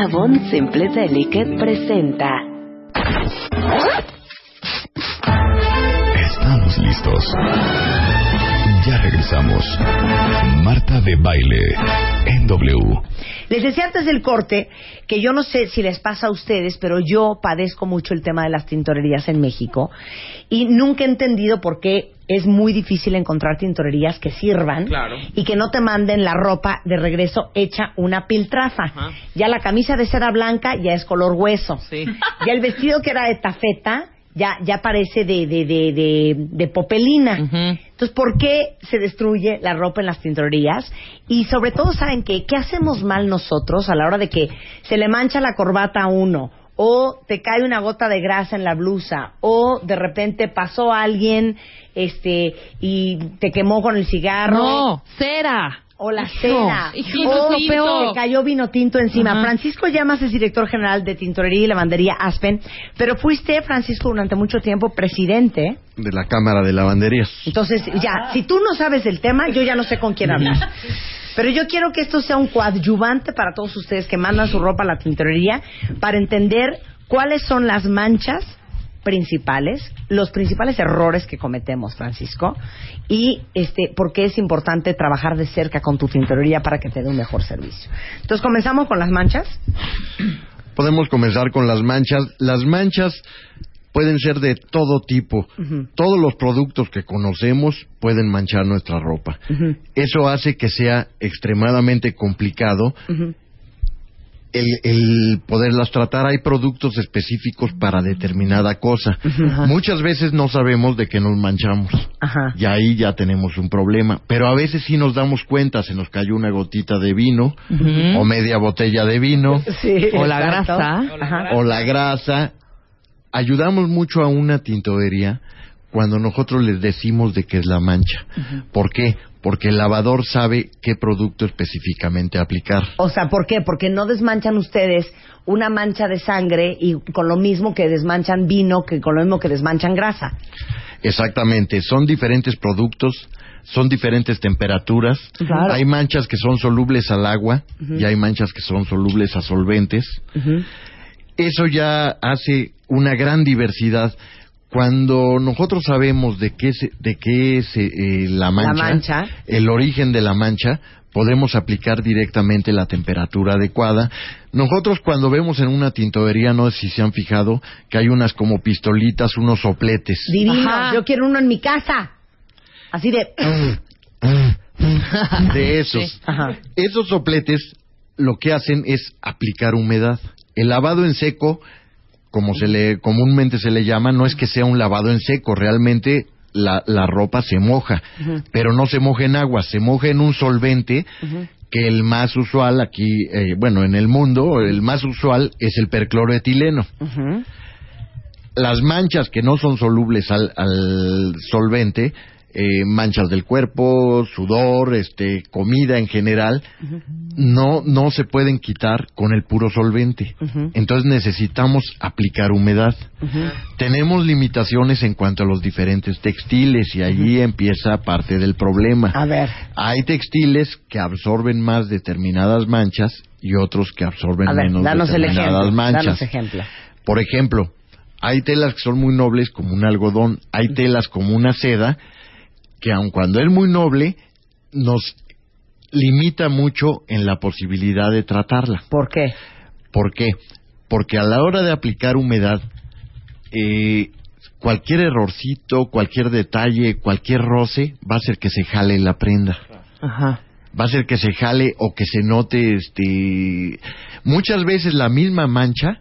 Avon Simple Delicate presenta. Estamos listos. Ya regresamos. Marta de Baile en W. Les decía antes del corte que yo no sé si les pasa a ustedes, pero yo padezco mucho el tema de las tintorerías en México y nunca he entendido por qué es muy difícil encontrar tintorerías que sirvan Claro. y que no te manden la ropa de regreso hecha una piltrafa. Ajá. Ya la camisa de seda blanca ya es color hueso. Sí. Ya el vestido que era de tafeta ya, ya parece de, de, de, de, de popelina. Entonces, ¿por qué se destruye la ropa en las tintorerías? Y sobre todo, ¿saben qué? ¿Qué hacemos mal nosotros a la hora de que se le mancha la corbata a uno? O te cae una gota de grasa en la blusa, o de repente pasó alguien este y te quemó con el cigarro, No, cera. O la cena, hijo, o es lo peor. te cayó vino tinto encima. Francisco Llamas es director general de Tintorería y Lavandería Aspen, pero fuiste, Francisco, durante mucho tiempo presidente de la Cámara de Lavanderías. entonces, ya, si tú no sabes del tema, yo ya no sé con quién hablar. Pero yo quiero que esto sea un coadyuvante para todos ustedes que mandan su ropa a la tintorería para entender cuáles son las manchas principales, los principales errores que cometemos, Francisco, y este, por qué es importante trabajar de cerca con tu tintorería para que te dé un mejor servicio. Entonces, comenzamos con las manchas. Podemos comenzar con las manchas. Las manchas pueden ser de todo tipo. Todos los productos que conocemos pueden manchar nuestra ropa. Eso hace que sea extremadamente complicado. El, el poderlas tratar. Hay productos específicos para determinada cosa. Muchas veces no sabemos de qué nos manchamos. Ajá. Y ahí ya tenemos un problema. Pero a veces sí nos damos cuenta, se nos cayó una gotita de vino o media botella de vino. Sí, O la grasa. O la grasa. Ayudamos mucho a una tintorería cuando nosotros les decimos de qué es la mancha. ¿Por qué? Porque el lavador sabe qué producto específicamente aplicar. O sea, ¿por qué? Porque no desmanchan ustedes una mancha de sangre y con lo mismo que desmanchan vino, que con lo mismo que desmanchan grasa. Exactamente, son diferentes productos, son diferentes temperaturas. Claro. Hay manchas que son solubles al agua y hay manchas que son solubles a solventes. Eso ya hace una gran diversidad. Cuando nosotros sabemos de qué, se- de qué es eh, la, mancha, mancha. el origen de la mancha, podemos aplicar directamente la temperatura adecuada. Nosotros cuando vemos en una tintorería, no sé si se han fijado, que hay unas como pistolitas, unos sopletes. Divino, Ajá. yo quiero uno en mi casa. Así de... de esos. Ajá. Esos sopletes lo que hacen es aplicar humedad. El lavado en seco, como se le comúnmente se le llama, no es que sea un lavado en seco, realmente la, la ropa se moja, pero no se moja en agua, se moja en un solvente que el más usual aquí, eh, bueno, en el mundo, el más usual es el percloroetileno. Ujú. Las manchas que no son solubles al, al solvente, eh, manchas del cuerpo, sudor, este, comida en general, no, no se pueden quitar con el puro solvente. Entonces necesitamos aplicar humedad. Tenemos limitaciones en cuanto a los diferentes textiles y allí empieza parte del problema. A ver, Hay textiles que absorben más determinadas manchas y otros que absorben a ver, menos danos el determinadas ejemplo. manchas. Danos ejemplo. Por ejemplo, hay telas que son muy nobles como un algodón, hay telas como una seda que aun cuando es muy noble nos limita mucho en la posibilidad de tratarla. ¿Por qué? ¿Por qué? Porque a la hora de aplicar humedad, eh, cualquier errorcito, cualquier detalle, cualquier roce va a hacer que se jale la prenda Ajá. va a hacer que se jale o que se note este muchas veces la misma mancha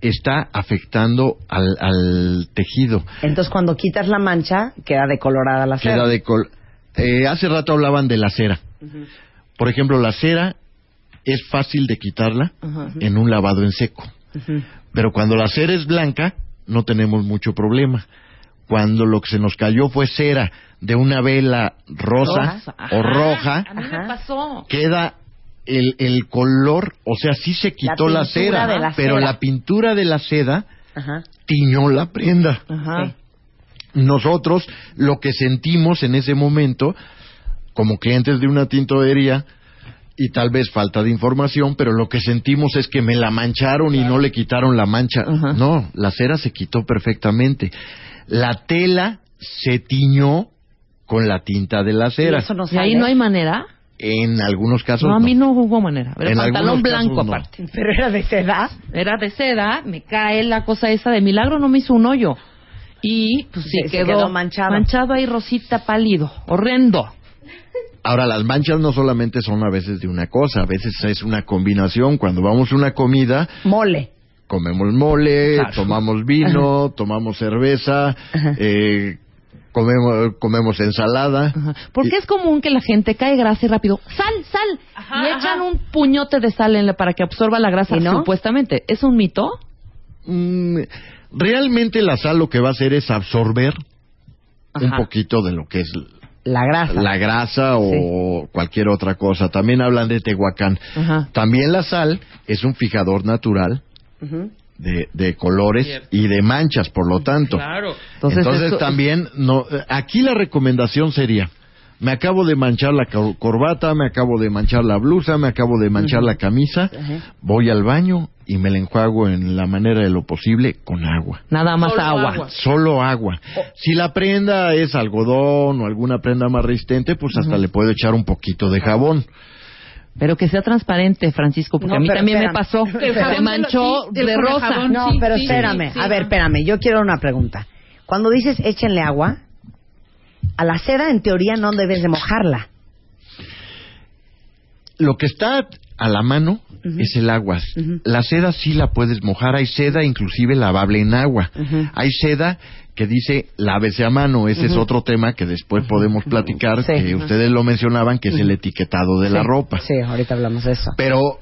está afectando al, al tejido. Entonces, cuando quitas la mancha, queda decolorada la queda seda. de col Eh, hace rato hablaban de la cera. Por ejemplo la cera es fácil de quitarla en un lavado en seco. Pero cuando la cera es blanca no tenemos mucho problema. Cuando lo que se nos cayó fue cera de una vela rosa Roja. o roja A mí Ajá. me pasó. queda el, el color, o sea, sí se quitó la, cera, la pero cera. la pintura de la seda Ajá. tiñó la prenda. Ajá. Sí. Nosotros lo que sentimos en ese momento, como clientes de una tintorería, y tal vez falta de información, pero lo que sentimos es que me la mancharon y no le quitaron la mancha. Ajá. No, la cera se quitó perfectamente. La tela se tiñó con la tinta de la Y cera. eso no Y ahí no hay manera. En algunos casos No, a mí no. no hubo manera. Era En pantalón blanco casos no. aparte. Pero era de seda. Era de seda, me cae la cosa esa de milagro, no me hizo un hoyo. Y pues sí, Se- se quedó, quedó manchado. manchado ahí rosita pálido, horrendo. Ahora, las manchas no solamente son a veces de una cosa, a veces es una combinación. Cuando vamos a una comida, Mole. comemos mole, Claro. tomamos vino, tomamos cerveza, eh, comemos, comemos ensalada. Ajá. Porque es común que la gente cae grasa y rápido, sal, sal, Ajá, y echan ajá. un puñote de sal en la- para que absorba la grasa, supuestamente. ¿Es un mito? Mm, realmente la sal lo que va a hacer es absorber un poquito de lo que es La grasa. la grasa o cualquier otra cosa. También hablan de Tehuacán. Ajá. También la sal es un fijador natural Ujú. De, de colores Cierto. y de manchas, por lo tanto. Claro. Entonces, Entonces, eso- también, no, aquí la recomendación sería, me acabo de manchar la cor- corbata, me acabo de manchar la blusa, me acabo de manchar la camisa, voy al baño y me la enjuago en la manera de lo posible con agua. Nada más Solo agua. agua. Solo agua. Si la prenda es algodón o alguna prenda más resistente, pues hasta le puedo echar un poquito de jabón. Pero que sea transparente, Francisco, porque No, a mí también me pasó. Se manchó lo- sí, de el rosa. jabón. No, Sí, pero sí, espérame. sí, a ver, no. espérame. Yo quiero una pregunta. Cuando dices échenle agua, a la cera en teoría no debes de mojarla. Lo que está a la mano es el agua. La seda sí la puedes mojar. Hay seda inclusive lavable en agua. Hay seda que dice lávese a mano. Ese es otro tema que después podemos platicar, Sí. que ustedes lo mencionaban, que es el etiquetado de la ropa. Sí, ahorita hablamos de eso. Pero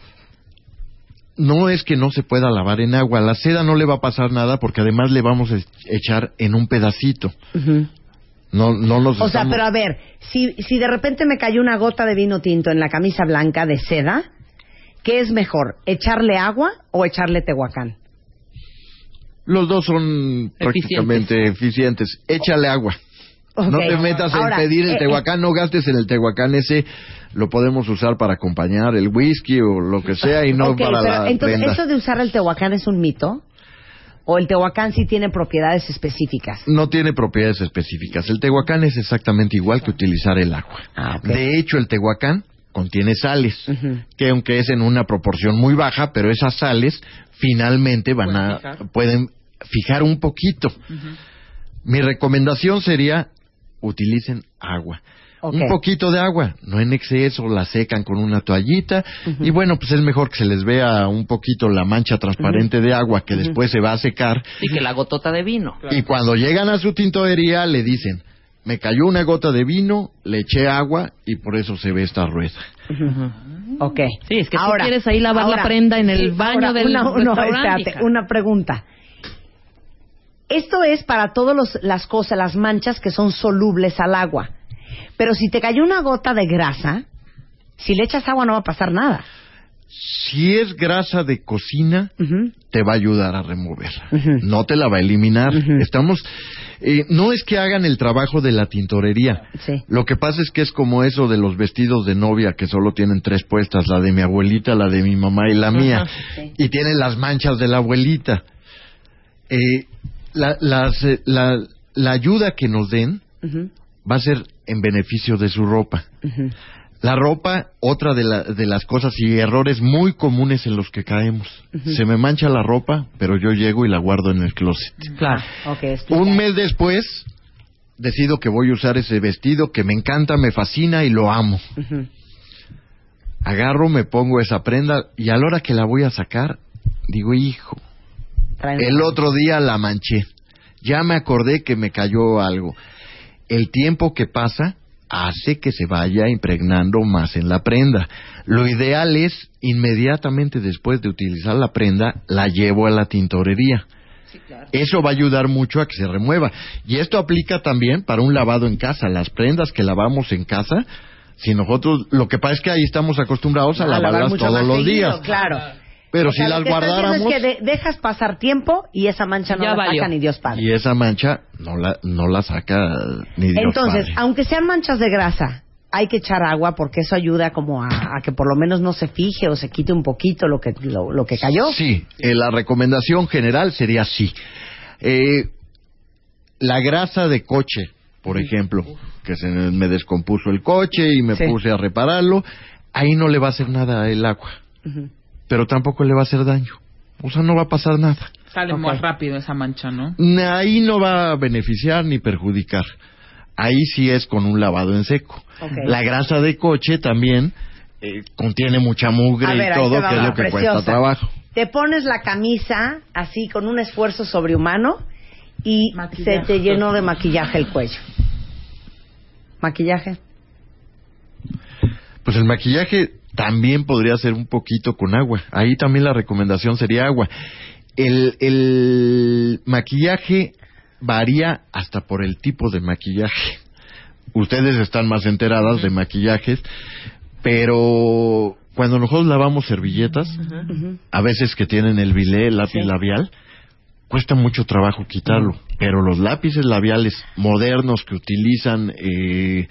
no es que no se pueda lavar en agua. La seda no le va a pasar nada porque además le vamos a echar en un pedacito. Ujú. No, no nos O sea, pero a ver, si, si de repente me cayó una gota de vino tinto en la camisa blanca de seda, ¿qué es mejor? ¿Echarle agua o echarle tehuacán? Los dos son prácticamente eficientes. Échale agua. No te metas Ahora, en pedir el eh, tehuacán, no gastes en el tehuacán ese, lo podemos usar para acompañar el whisky o lo que sea y no Ok, para pero la entonces, prenda. ¿eso de usar el tehuacán es un mito? ¿O el tehuacán sí tiene propiedades específicas? No tiene propiedades específicas. El tehuacán es exactamente igual que utilizar el agua. Ah. De hecho, el tehuacán contiene sales, que aunque es en una proporción muy baja, pero esas sales finalmente van Pueden a fijar. pueden fijar un poquito. Mi recomendación sería utilicen agua. Un poquito de agua, no en exceso, la secan con una toallita y bueno, pues es mejor que se les vea un poquito la mancha transparente de agua que después se va a secar Y que la gotota de vino. y cuando llegan a su tintorería le dicen, me cayó una gota de vino, le eché agua y por eso se ve esta rueda. Ok. Sí, es que tú quieres ahí lavar la prenda en el baño ahora, del una, no, restaurante, espérate, una pregunta. Esto es para todas las cosas, las manchas que son solubles al agua. Pero si te cayó una gota de grasa, si le echas agua no va a pasar nada. Si es grasa de cocina, te va a ayudar a removerla. Ujú. No te la va a eliminar. Estamos, eh, no es que hagan el trabajo de la tintorería. Sí. Lo que pasa es que es como eso de los vestidos de novia que solo tienen tres puestas, la de mi abuelita, la de mi mamá y la mía, sí. y tienen las manchas de la abuelita. Eh, la, las, eh, la, la ayuda que nos den va a ser en beneficio de su ropa. La ropa, otra de, la- de las cosas y errores muy comunes en los que caemos. Se me mancha la ropa, pero yo llego y la guardo en el closet. Claro. Un mes después, decido que voy a usar ese vestido que me encanta, me fascina y lo amo. Agarro, me pongo esa prenda y a la hora que la voy a sacar, digo, hijo, Traen- el otro día la manché. Ya me acordé que me cayó algo. El tiempo que pasa hace que se vaya impregnando más en la prenda. Lo ideal es, inmediatamente después de utilizar la prenda, la llevo a la tintorería. Eso va a ayudar mucho a que se remueva. Y esto aplica también para un lavado en casa. Las prendas que lavamos en casa, si nosotros, lo que pasa es que ahí estamos acostumbrados a, A lavar lavarlas todos los seguido, días. Claro. Pero O si las guardáramos... Es que de- dejas pasar tiempo y esa mancha no Ya la valió. saca ni Dios Padre. Y esa mancha no la, no la saca ni Dios Entonces, Padre. aunque sean manchas de grasa hay que echar agua porque eso ayuda como a, a que por lo menos no se fije o se quite un poquito lo que, lo, lo que cayó. Sí, eh, la recomendación general sería sí. Eh, la grasa de coche, por ejemplo, que se me descompuso el coche y me Sí. puse a repararlo, ahí no le va a hacer nada el agua, Ujú. Pero tampoco le va a hacer daño. O sea, no va a pasar nada. Sale Ok. más rápido esa mancha, ¿no? Ahí no va a beneficiar ni perjudicar. Ahí sí es con un lavado en seco. La grasa de coche también eh, contiene mucha mugre ver, y todo, que es lo que preciosa. cuesta trabajo. Te pones la camisa así con un esfuerzo sobrehumano y Maquillaje. se te llenó de maquillaje el cuello. Maquillaje. Pues el maquillaje también podría ser un poquito con agua. Ahí también la recomendación sería agua. El, el maquillaje varía hasta por el tipo de maquillaje. Ustedes están más enteradas de maquillajes, pero cuando nosotros lavamos servilletas, a veces que tienen el bilé, el lápiz Sí. labial, cuesta mucho trabajo quitarlo. Pero los lápices labiales modernos que utilizan, eh,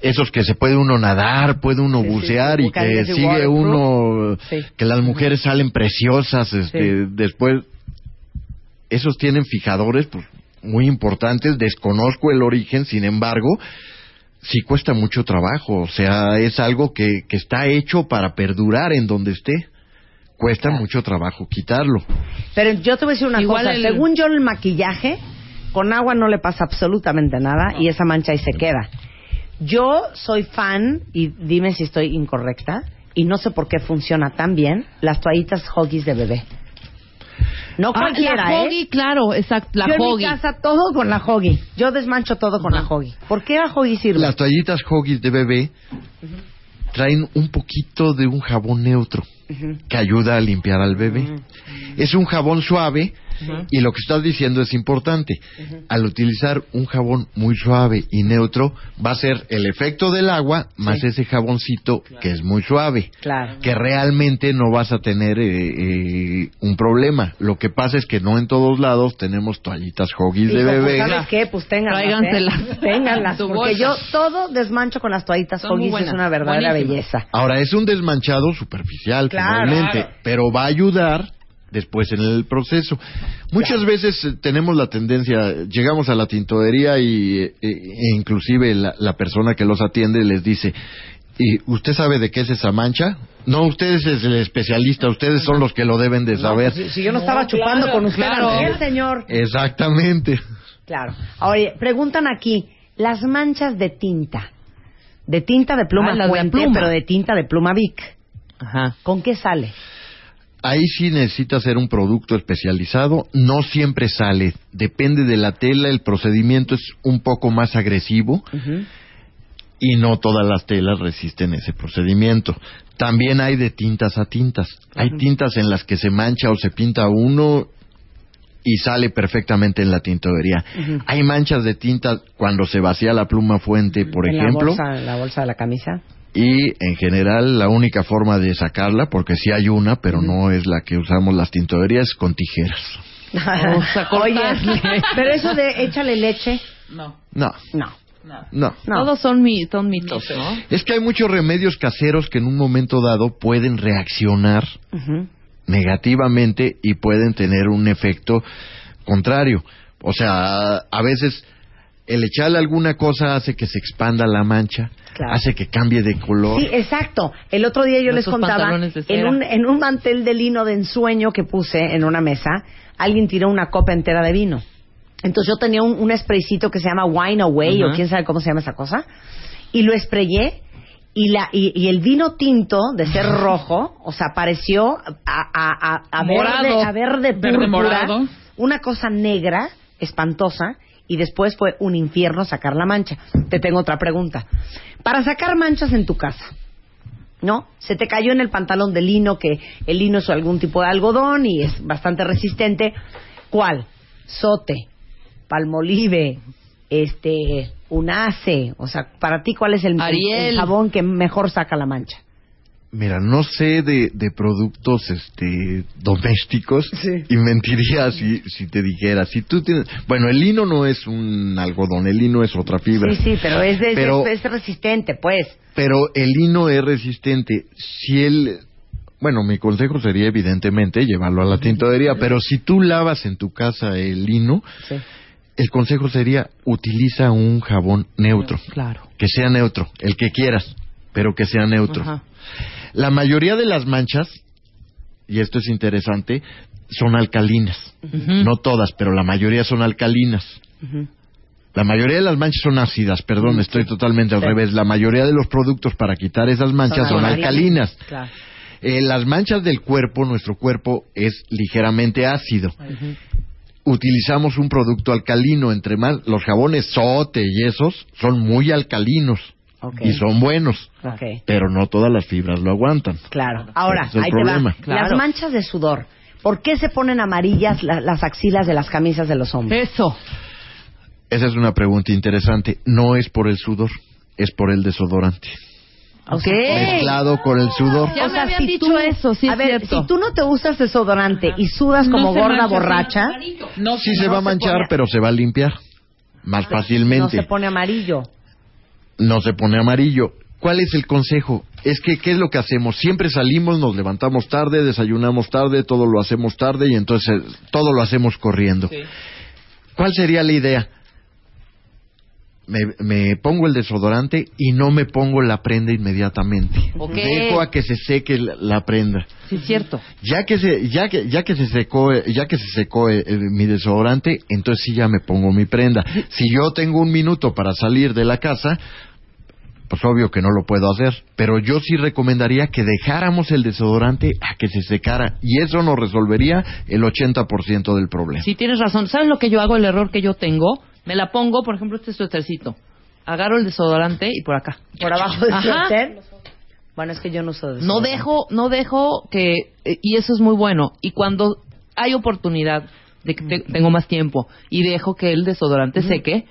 esos que se puede uno nadar, puede uno Sí, bucear sí, y que sigue waterproof. uno, Sí. que las mujeres salen preciosas, este, después, esos tienen fijadores pues, muy importantes, desconozco el origen, sin embargo, sí cuesta mucho trabajo, o sea, es algo que, que está hecho para perdurar en donde esté. Cuesta mucho trabajo quitarlo. Pero yo te voy a decir una Igual cosa. el- Según yo, el maquillaje, con agua no le pasa absolutamente nada y esa mancha ahí se queda. Yo soy fan, y dime si estoy incorrecta, y no sé por qué funciona tan bien, las toallitas Huggies de bebé. No Ah, cualquiera, la ¿eh? Hoggy, claro, exacto, la yo en Hoggy. mi casa todo con la Huggy. Yo desmancho todo con la Huggy. ¿Por qué la Huggy sirve? Las toallitas Huggies de bebé traen un poquito de un jabón neutro Ujú. que ayuda a limpiar al bebé. Es un jabón suave y lo que estás diciendo es importante. Al utilizar un jabón muy suave y neutro va a ser el efecto del agua más Sí. ese jaboncito que es muy suave. Claro. que realmente no vas a tener eh, eh, un problema. Lo que pasa es que no en todos lados tenemos toallitas Huggies de pues, bebé. ¿Sabes qué? Pues ténganlas. Tráiganselas. ¿eh? Ténganlas. Porque yo todo desmancho con las toallitas Huggies. Es una verdadera belleza. Ahora es un desmanchado superficial Claro. finalmente, Claro. pero va a ayudar después en el proceso. Muchas veces eh, tenemos la tendencia, llegamos a la tintorería y eh, e inclusive la, la persona que los atiende les dice, ¿y usted sabe de qué es esa mancha? No, usted es el especialista, ustedes son los que lo deben de saber. Si, si yo no estaba chupando claro, con usted, claro. Señor. Exactamente. Claro. Ahora, preguntan aquí, las manchas de tinta. De tinta de pluma Ah, de pluma. pero de tinta de pluma Vic. Ajá. ¿Con qué sale? Ahí sí necesita ser un producto especializado, no siempre sale, depende de la tela, el procedimiento es un poco más agresivo. Y no todas las telas resisten ese procedimiento. También hay de tintas a tintas, hay tintas en las que se mancha o se pinta uno y sale perfectamente en la tintorería. Hay manchas de tinta cuando se vacía la pluma fuente, por en ejemplo, La bolsa, en la bolsa de la camisa. Y en general la única forma de sacarla, porque sí hay una, pero no es la que usamos las tintorerías, es con tijeras. Oye, pero eso de échale leche, No, No, no. no. no. Todos son, mi, son mitos, ¿no? Es que hay muchos remedios caseros que en un momento dado pueden reaccionar negativamente y pueden tener un efecto contrario. O sea, a veces el echarle alguna cosa hace que se expanda la mancha, Claro. hace que cambie de color. Sí, exacto. El otro día yo les contaba, en un, en un mantel de lino de ensueño que puse en una mesa, alguien tiró una copa entera de vino. Entonces yo tenía un, un spraycito que se llama Wine Away, o quién sabe cómo se llama esa cosa, y lo sprayé, y, la, y, y el vino tinto, de ser rojo, o sea, pareció a, a, a, a Morado. verde, a verde Verde púrpura, morado. una cosa negra, espantosa, y después fue un infierno sacar la mancha. Te tengo otra pregunta. Para sacar manchas en tu casa, ¿no? Se te cayó en el pantalón de lino, que el lino es algún tipo de algodón y es bastante resistente. ¿Cuál? Sote, palmolive, este, unace. O sea, para ti, ¿cuál es el, el- Ariel. el jabón que mejor saca la mancha? Mira, no sé de, de productos este domésticos Sí. y mentiría si, si te dijera. Si tú tienes, bueno, el lino no es un algodón, el lino es otra fibra. Sí, sí, pero es, de- es- Pero- es resistente, pues. Pero el lino es resistente. Si él, bueno, mi consejo sería evidentemente llevarlo a la tintorería, pero si tú lavas en tu casa el lino, Sí. el consejo sería utiliza un jabón neutro, Claro. que sea neutro, el que quieras, pero que sea neutro. Ajá. La mayoría de las manchas, y esto es interesante, son alcalinas. No todas, pero la mayoría son alcalinas. La mayoría de las manchas son ácidas, perdón, estoy totalmente al Sí. revés. La mayoría de los productos para quitar esas manchas son, alcalinas. Claro. Eh, las manchas del cuerpo, nuestro cuerpo es ligeramente ácido. Utilizamos un producto alcalino, entre más los jabones sote y esos son muy alcalinos Ok. y son buenos, Ok. pero no todas las fibras lo aguantan. Claro. Ahora, es el ahí problema. te va. Claro. Las manchas de sudor. ¿Por qué se ponen amarillas la- las axilas de las camisas de los hombres? Eso. Esa es una pregunta interesante. No es por el sudor, es por el desodorante. Ok. Mezclado con el sudor. Ya me habían dicho eso, sí a es ver, cierto. si tú no te usas desodorante y sudas No como se gorda mancha, borracha, No, Sí se no va a se manchar, pone- pero se va a limpiar más fácilmente. no se pone amarillo. No se pone amarillo. ¿Cuál es el consejo? Es que, ¿qué es lo que hacemos? Siempre salimos, nos levantamos tarde, desayunamos tarde, todo lo hacemos tarde y entonces eh, todo lo hacemos corriendo. ¿Cuál sería la idea? Me, me pongo el desodorante y no me pongo la prenda inmediatamente. Dejo a que se seque la, la prenda. Sí, es cierto. Ya que se, ya que, ya que se secó, eh, ya que se secó eh, mi desodorante, entonces sí ya me pongo mi prenda. Si yo tengo un minuto para salir de la casa, pues obvio que no lo puedo hacer. Pero yo sí recomendaría que dejáramos el desodorante a que se secara y eso nos resolvería el 80% del problema. Sí, tienes razón. ¿Sabes lo que yo hago? El error que yo tengo. Me la pongo, por ejemplo, este suétercito. Agarro el desodorante y por acá. Por abajo del Ajá. suéter. Bueno, es que yo no uso No dejo, no dejo que eh, y eso es muy bueno. Y cuando hay oportunidad de que te- tengo más tiempo y dejo que el desodorante seque,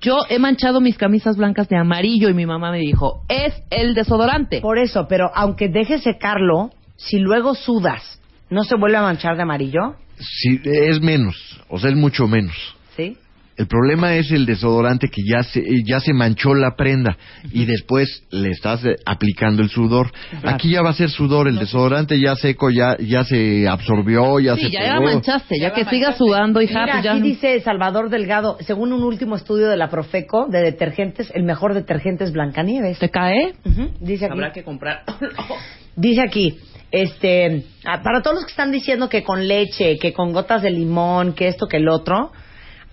yo he manchado mis camisas blancas de amarillo y mi mamá me dijo es el desodorante. Por eso, pero aunque dejes secarlo, si luego sudas, ¿no se vuelve a manchar de amarillo? Sí, es menos, o sea, es mucho menos. ¿Sí? El problema es el desodorante que ya se, eh, ya se manchó la prenda y después le estás eh, aplicando el sudor. Aquí ya va a ser sudor, el desodorante ya seco, ya, ya se absorbió, ya sí, se ya pegó. la manchaste, ya, Ya que manchaste. sudando, hija, Mira, pues ya aquí dice Salvador Delgado, según un último estudio de la Profeco de detergentes, el mejor detergente es Blancanieves. te cae. Ujú, Dice aquí. Habrá que comprar. Dice aquí, este, ah, para todos los que están diciendo que con leche, que con gotas de limón, que esto, que el otro,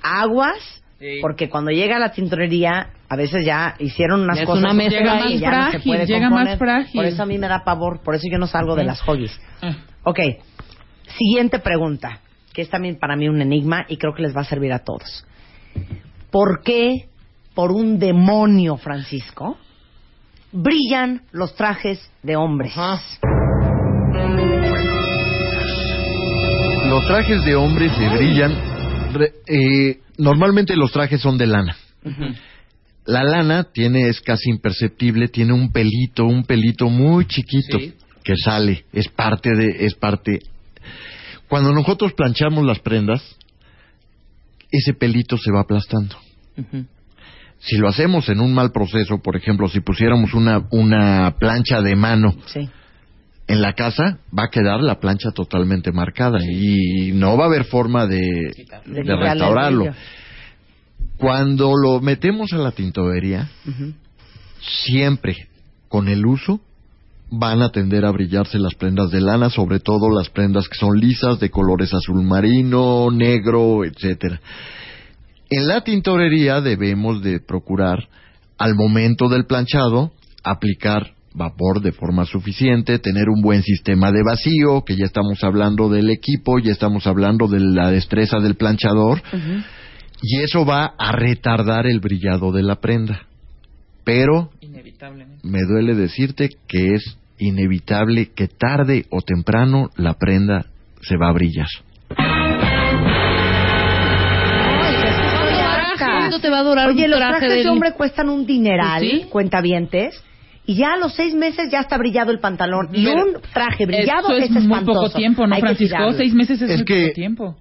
aguas, Sí. porque cuando llega a la tintorería, a veces ya hicieron unas Es cosas una mezcla que ahí. ya no se Frágil, puede llega componer. más frágil. Por eso a mí me da pavor, por eso yo no salgo de las hoggies. Ah. Ok, siguiente pregunta, que es también para mí un enigma y creo que les va a servir a todos. ¿Por qué, por un demonio, Francisco, brillan los trajes de hombres? Los trajes de hombres se brillan. Re- eh, normalmente los trajes son de lana. La lana tiene es casi imperceptible, tiene un pelito, un pelito muy chiquito Sí. que sale, es parte de es parte. Cuando nosotros planchamos las prendas, ese pelito se va aplastando. Si lo hacemos en un mal proceso, por ejemplo, si pusiéramos una una plancha de mano Sí. En la casa va a quedar la plancha totalmente marcada y no va a haber forma de, restaurarlo. Cuando lo metemos a la tintorería, siempre con el uso van a tender a brillarse las prendas de lana, sobre todo las prendas que son lisas de colores azul marino, negro, etcétera. En la tintorería debemos de procurar al momento del planchado aplicar vapor de forma suficiente, tener un buen sistema de vacío, que ya estamos hablando del equipo, ya estamos hablando de la destreza del planchador, y eso va a retardar el brillado de la prenda. Pero Inevitablemente. me duele decirte que es inevitable que tarde o temprano la prenda se va a brillar. ¿Cuánto te va a durar Oye, un los traje trajes de hombre cuestan un dineral, sí. cuentavientes, y ya a los seis meses ya está brillado el pantalón. Y un traje brillado Eso es es muy espantoso. poco tiempo, ¿no, Hay que Francisco? tirarlo. Seis meses es, Es muy que- poco tiempo.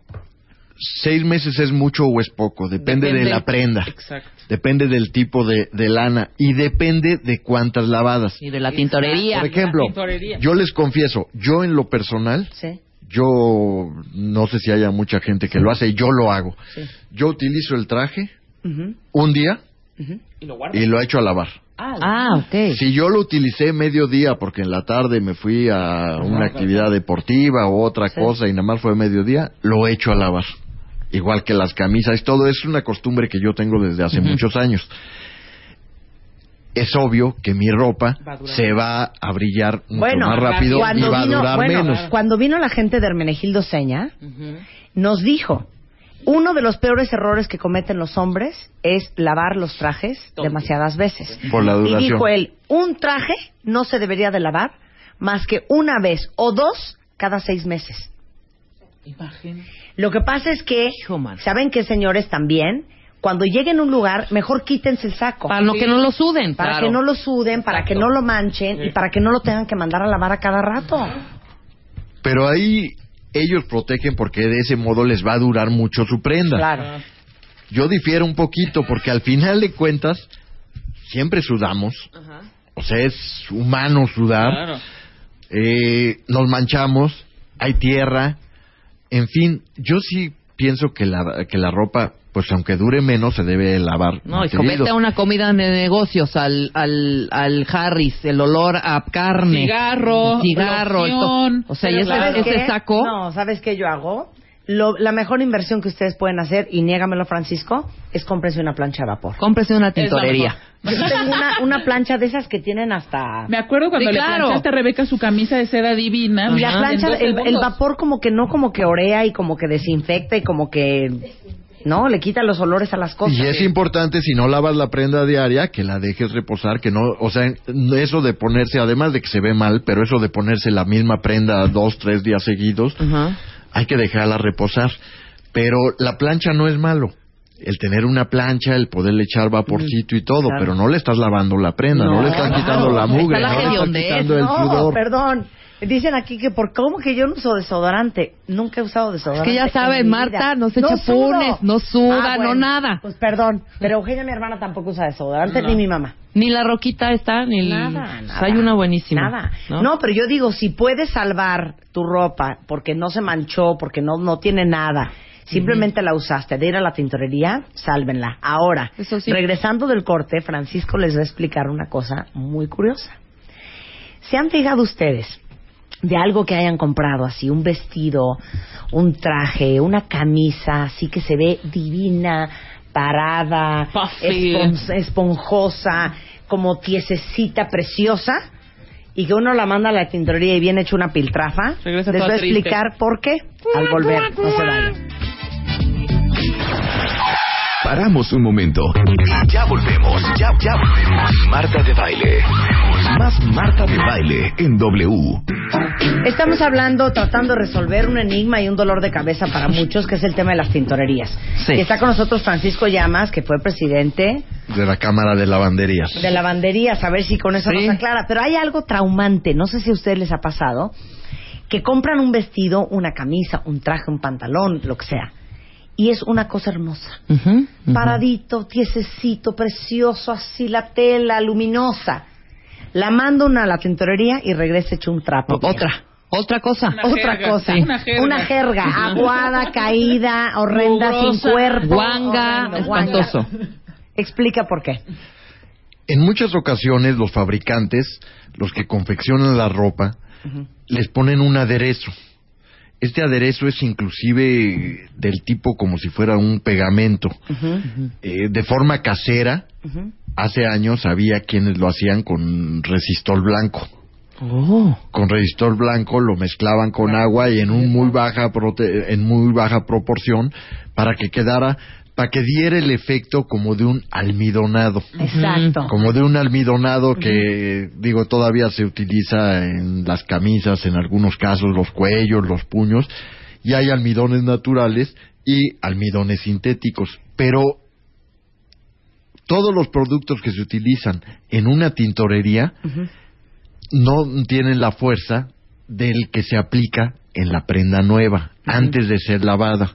Seis meses es mucho o es poco, depende, de la prenda, Exacto. depende del tipo de, de lana y depende de cuántas lavadas. Y de la tintorería. Por ejemplo, tintorería. yo les confieso, yo en lo personal, Sí. yo no sé si haya mucha gente que lo hace, yo lo hago. Sí. Yo utilizo el traje Ujú, un día ujú. Y lo guardo. y lo echo a lavar. Ah, ok. Si yo lo utilicé medio día porque en la tarde me fui a una actividad deportiva o otra Sí. cosa y nada más fue mediodía, lo echo a lavar. Igual que las camisas, todo es una costumbre que yo tengo desde hace muchos años. Es obvio que mi ropa Va se va a brillar mucho Bueno, más rápido y va a vino, durar bueno, menos. cuando vino la gente de Hermenegildo Seña, nos dijo, uno de los peores errores que cometen los hombres es lavar los trajes demasiadas veces. Por la Y duración. dijo él, un traje no se debería de lavar más que una vez o dos cada seis meses. Imagen. Lo que pasa es que. ¿saben qué, señores? También, cuando lleguen a un lugar, mejor quítense el saco. Para no que no lo suden. Para claro. que no lo suden, para que no lo manchen y para que no lo tengan que mandar a lavar a cada rato. Pero ahí ellos protegen porque de ese modo les va a durar mucho su prenda. Claro. Yo difiero un poquito porque al final de cuentas siempre sudamos. O sea, es humano sudar. Claro. Eh, nos manchamos, hay tierra. En fin, yo sí pienso que la, que la ropa, pues aunque dure menos, se debe lavar. No, y comete a una comida de negocios al, al, al Harris, el olor a carne. Cigarro, cigarro. loción. esto- o sea, y ese, ¿Sabes ese saco. No, ¿sabes qué yo hago? Lo- la mejor inversión que ustedes pueden hacer, y niégamelo, Francisco, es cómprense una plancha de vapor. Cómprese una tintorería. Yo tengo una, una plancha de esas que tienen hasta... Me acuerdo cuando Sí, le claro. planchaste a Rebeca su camisa de seda divina. Y la plancha, el, vapor como que no como que orea y como que desinfecta y como que... No, le quita los olores a las cosas. Y es importante, si no lavas la prenda diaria, que la dejes reposar, que no, o sea, eso de ponerse, además de que se ve mal, pero eso de ponerse la misma prenda dos, tres días seguidos, hay que dejarla reposar. Pero la plancha no es malo. El tener una plancha, el poderle echar vaporcito y todo, Claro. pero no le estás lavando la prenda, no, No, le estás claro. quitando la Está mugre, la no le estás quitando el no, sudor. perdón. Dicen aquí que por cómo que yo no uso desodorante. Nunca he usado desodorante. Es que ya en saben, Marta no se echa sudo. punes, no suda, no nada. Pues perdón, pero Eugenia, mi hermana, tampoco usa desodorante, ni mi mamá. Ni la roquita está, ni el... Nada, nada. Hay una buenísima. Nada. ¿no? ¿no? pero yo digo, si puedes salvar tu ropa porque no se manchó, porque no, no tiene nada, simplemente la usaste de ir a la tintorería, sálvenla. Ahora, sí. regresando del corte, Francisco les va a explicar una cosa muy curiosa. ¿Se han fijado ustedes de algo que hayan comprado así, un vestido, un traje, una camisa, así que se ve divina, parada, espon- esponjosa, como tiesecita, preciosa, y que uno la manda a la tintorería y viene hecho una piltrafa? Regresa Les voy a triste. explicar por qué al volver. No se vayan. Paramos un momento. Ya volvemos. Ya, ya volvemos. Marta de baile. Más Marta de baile en W. Estamos hablando, tratando de resolver un enigma y un dolor de cabeza para muchos, que es el tema de las tintorerías. Sí. Y está con nosotros Francisco Llamas, que fue presidente De la Cámara de Lavanderías. de lavanderías, a ver si con eso Sí. nos aclara. Pero hay algo traumante, no sé si a ustedes les ha pasado, que compran un vestido, una camisa, un traje, un pantalón, lo que sea, y es una cosa hermosa. Paradito, tiesecito, precioso, así la tela, luminosa. La manda una a la tintorería y regresa hecho un trapo. Otra, otra cosa. Una Otra jerga, cosa. sí. Una jerga. Una jerga. Aguada, caída, horrenda, sin cuerpo. guanga, horrendo, guanga. espantoso. Explica por qué. En muchas ocasiones los fabricantes, los que confeccionan la ropa, les ponen un aderezo. Este aderezo es inclusive del tipo como si fuera un pegamento. Eh, de forma casera. Hace años había quienes lo hacían con resistol blanco. Oh. Con resistor blanco lo mezclaban con agua y en un muy baja prote- en muy baja proporción para que quedara para que diera el efecto como de un almidonado Exacto. como de un almidonado que digo todavía se utiliza en las camisas en algunos casos los cuellos los puños y hay almidones naturales y almidones sintéticos pero todos los productos que se utilizan en una tintorería no tienen la fuerza del que se aplica en la prenda nueva, antes de ser lavada.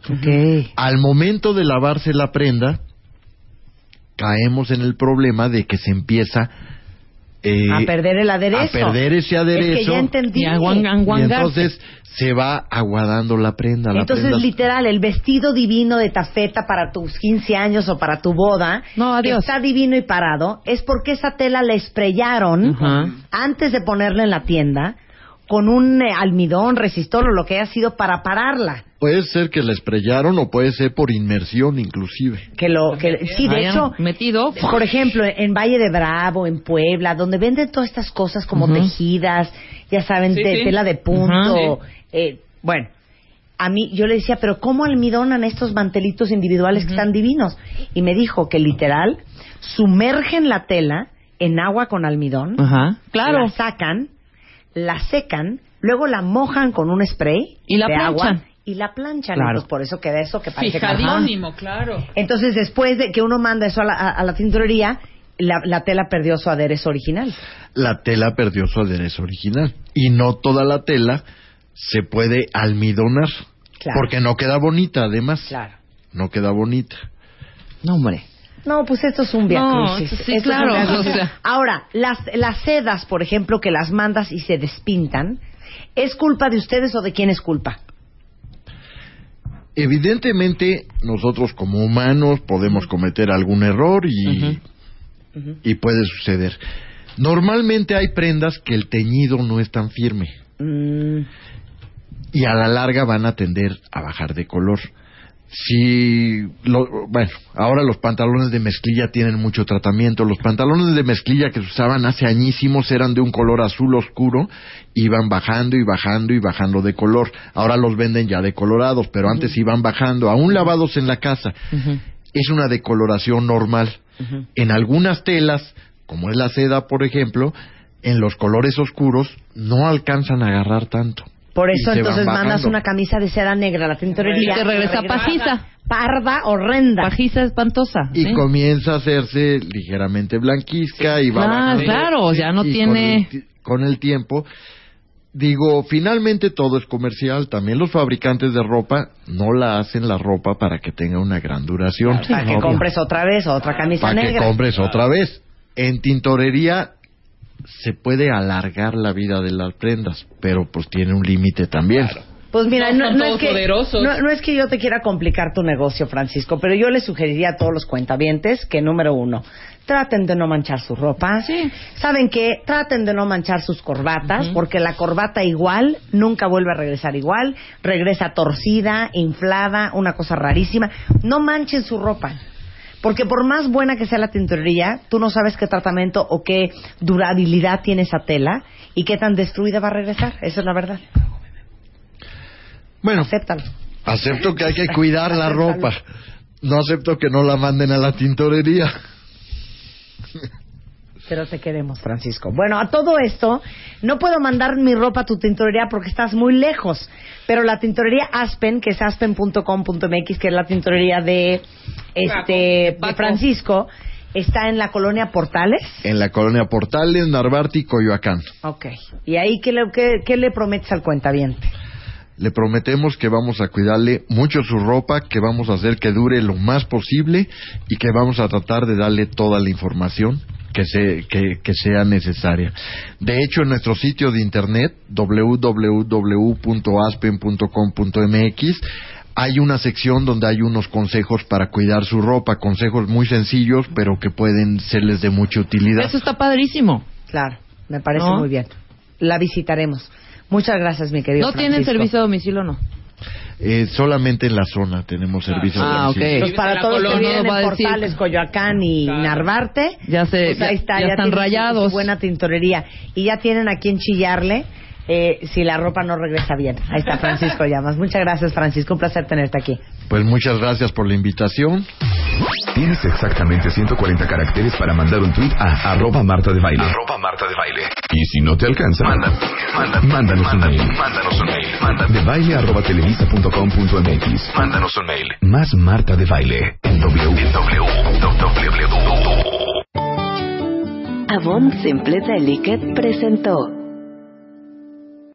Al momento de lavarse la prenda, caemos en el problema de que se empieza eh, a perder el aderezo. a perder ese aderezo. Es que ya entendí. Y a guan- y entonces se va aguadando la prenda. La Entonces, prenda- literal, el vestido divino de tafeta para tus 15 años o para tu boda No, adiós. está divino y parado, es porque esa tela la esprellaron antes de ponerla en la tienda con un eh, almidón, resistor o lo que haya sido para pararla. Puede ser que la estrellaron o puede ser por inmersión inclusive. Que lo, que, sí, de Hayan hecho, metido. por ejemplo, en Valle de Bravo, en Puebla, donde venden todas estas cosas como tejidas, ya saben, Sí, de- sí. tela de punto. Eh, bueno, a mí yo le decía, pero ¿cómo almidonan estos mantelitos individuales que están divinos? Y me dijo que literal sumergen la tela en agua con almidón, Ajá. Claro. la sacan, la secan, luego la mojan con un spray Y la de agua planchan. Y la planchan. Claro. Entonces, por eso queda eso que parece cartón. Fijadísimo, claro. Entonces, después de que uno manda eso a la, a- a la tintorería, la, la tela perdió su aderezo original. La tela perdió su aderezo original. Y no toda la tela se puede almidonar. Claro. Porque no queda bonita, además. Claro. No queda bonita. No, hombre. No, pues esto es un viacrucis. No, sí, Esto es un claro, viacrucis. o sea. Ahora, las, las sedas, por ejemplo, que las mandas y se despintan, ¿es culpa de ustedes o de quién es culpa? Evidentemente, nosotros como humanos podemos cometer algún error y, y puede suceder. Normalmente hay prendas que el teñido no es tan firme Mm, y a la larga van a tender a bajar de color. Si, lo- bueno, ahora los pantalones de mezclilla tienen mucho tratamiento. Los pantalones de mezclilla que se usaban hace añísimos eran de un color azul oscuro, iban bajando y bajando y bajando de color. Ahora los venden ya decolorados, pero antes iban bajando, aún lavados en la casa. Es una decoloración normal. En algunas telas, como es la seda, por ejemplo, en los colores oscuros no alcanzan a agarrar tanto. Por eso entonces mandas una camisa de seda negra a la tintorería. Y te regresa pajiza. Parda, horrenda. Pajiza espantosa. y ¿sí? comienza a hacerse ligeramente blanquizca y va Ah, claro, ya no tiene- con el, ti- con el tiempo digo finalmente todo es comercial también los fabricantes de ropa no la hacen la ropa para que tenga una gran duración Para que compres otra vez otra camisa para que negra. compres otra vez en tintorería se puede alargar la vida de las prendas pero pues tiene un límite también Pues mira, No no, son no es que, no es que yo te quiera complicar tu negocio, Francisco, pero yo le sugeriría a todos los cuentavientes que, número uno, traten de no manchar su ropa. Sí. ¿Saben qué? Traten de no manchar sus corbatas, porque la corbata igual nunca vuelve a regresar igual. Regresa torcida, inflada, una cosa rarísima. No manchen su ropa. Porque por más buena que sea la tintorería, tú no sabes qué tratamiento o qué durabilidad tiene esa tela y qué tan destruida va a regresar. Esa es la verdad. bueno Acéptalo. acepto que hay que cuidar la ropa no acepto que no la manden a la tintorería Pero te queremos, Francisco. Bueno, a todo esto, no puedo mandar mi ropa a tu tintorería porque estás muy lejos. Pero la tintorería Aspen, que es aspen.com.mx, que es la tintorería de este de. Francisco, está en la colonia Portales. en la colonia Portales, Narvarte y Coyoacán. Ok. ¿Y ahí qué le, qué, qué le prometes al cuentaviente? Le prometemos que vamos a cuidarle mucho su ropa, que vamos a hacer que dure lo más posible y que vamos a tratar de darle toda la información que, se, que, que sea necesaria. De hecho, en nuestro sitio de internet, www.aspen.com.mx, hay una sección donde hay unos consejos para cuidar su ropa, consejos muy sencillos, pero que pueden serles de mucha utilidad. Eso está padrísimo. Claro, me parece ¿No? muy bien. La visitaremos. Muchas gracias, mi querido ¿No tienen servicio a domicilio o no? Eh, solamente en la zona tenemos servicio de Ah, domicilio. ok. Entonces, para La todos los que va en a decir. Portales, Coyoacán y Claro. Narvarte, Ya se- pues ya- ahí está, ya están tienen su- rayados. buena tintorería. Y ya tienen a quien chillarle eh, si la ropa no regresa bien. Ahí está Francisco Llamas. Muchas gracias, Francisco. Un placer tenerte aquí. Pues muchas gracias por la invitación. Tienes exactamente 140 caracteres para mandar un tweet a arroba Marta de Baile. Arroba Marta de Baile. Y si no te alcanza, manda, manda, mándanos un mail. Mándanos un mail. Manda de baile arroba televisa.com.mx. Mándanos un mail. Más Marta de Baile en W. En W. W. Jabón Simple Delicate presentó